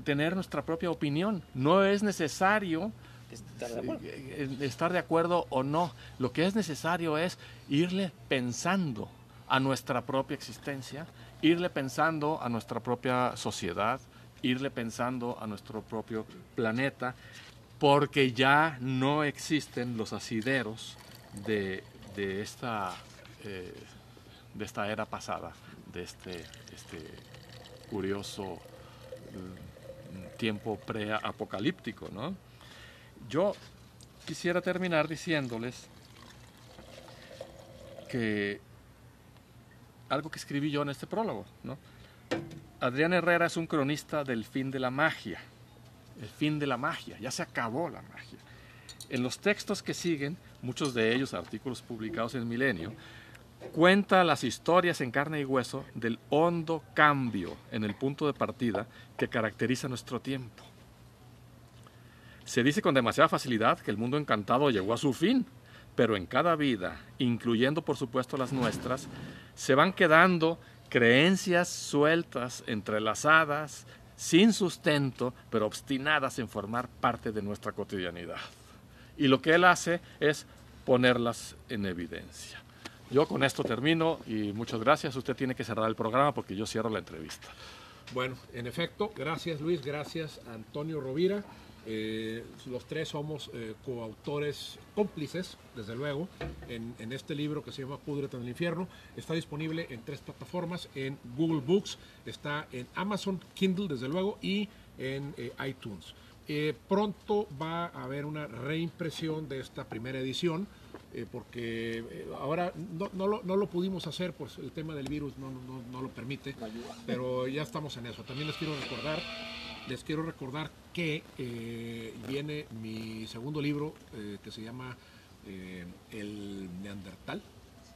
tener nuestra propia opinión. No es necesario Estar de acuerdo. eh, estar de acuerdo o no. Lo que es necesario es irle pensando a nuestra propia existencia, irle pensando a nuestra propia sociedad, irle pensando a nuestro propio planeta, porque ya no existen los asideros de, de esta, eh, de esta era pasada, de este, este curioso mm, tiempo preapocalíptico, ¿no? Yo quisiera terminar diciéndoles que algo que escribí yo en este prólogo, ¿no? Adrián Herrera es un cronista del fin de la magia. El fin de la magia, ya se acabó la magia. En los textos que siguen, muchos de ellos artículos publicados en Milenio, cuenta las historias en carne y hueso del hondo cambio en el punto de partida que caracteriza nuestro tiempo. Se dice con demasiada facilidad que el mundo encantado llegó a su fin, pero en cada vida, incluyendo por supuesto las nuestras, se van quedando creencias sueltas, entrelazadas, sin sustento, pero obstinadas en formar parte de nuestra cotidianidad. Y lo que él hace es ponerlas en evidencia. Yo con esto termino y muchas gracias. Usted tiene que cerrar el programa porque yo cierro la entrevista. Bueno, en efecto, gracias Luis, gracias Antonio Rovira. Eh, los tres somos eh, coautores cómplices, desde luego, en, este libro que se llama Púdrete en el infierno. Está disponible en tres plataformas, en Google Books, está en Amazon Kindle, desde luego, y en eh, iTunes. Pronto va a haber una reimpresión de esta primera edición, eh, porque eh, ahora no, no lo, no lo pudimos hacer, pues el tema del virus no, no, no lo permite, pero ya estamos en eso. También les quiero recordar, les quiero recordar que eh, viene mi segundo libro eh, que se llama eh, El Neandertal.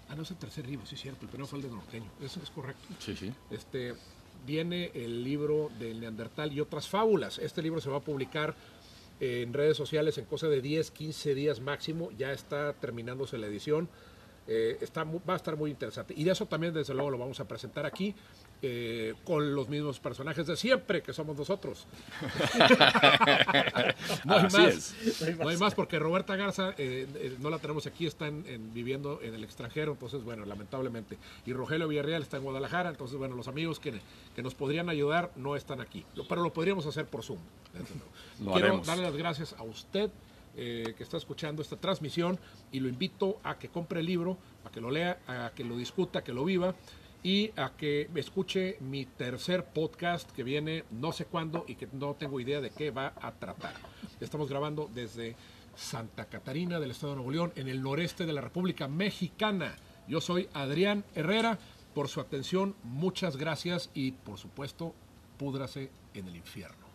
Ah, no es el tercer libro, sí es cierto, el primero fue el de Norteño, eso es correcto. Sí, sí. Este, viene el libro del Neandertal y otras fábulas. Este libro se va a publicar en redes sociales en cosa de 10, 15 días máximo. Ya está terminándose la edición. Eh, está, va a estar muy interesante. Y de eso también, desde luego, lo vamos a presentar aquí eh, con los mismos personajes de siempre, que somos nosotros. *laughs* no hay Así más. es. No hay más porque Roberta Garza eh, eh, no la tenemos aquí, está en- en- viviendo en el extranjero, entonces bueno, lamentablemente. Y Rogelio Villarreal está en Guadalajara, entonces bueno, los amigos que, que nos podrían ayudar no están aquí, pero lo podríamos hacer por Zoom. *laughs* Lo Quiero haremos. darle las gracias a usted eh, que está escuchando esta transmisión y lo invito a que compre el libro, a que lo lea, a que lo discuta, a que lo viva y a que escuche mi tercer podcast que viene no sé cuándo y que no tengo idea de qué va a tratar. Estamos grabando desde Santa Catarina del Estado de Nuevo León, en el noreste de la República Mexicana. Yo soy Adrián Herrera. Por su atención, muchas gracias y por supuesto, púdrase en el infierno.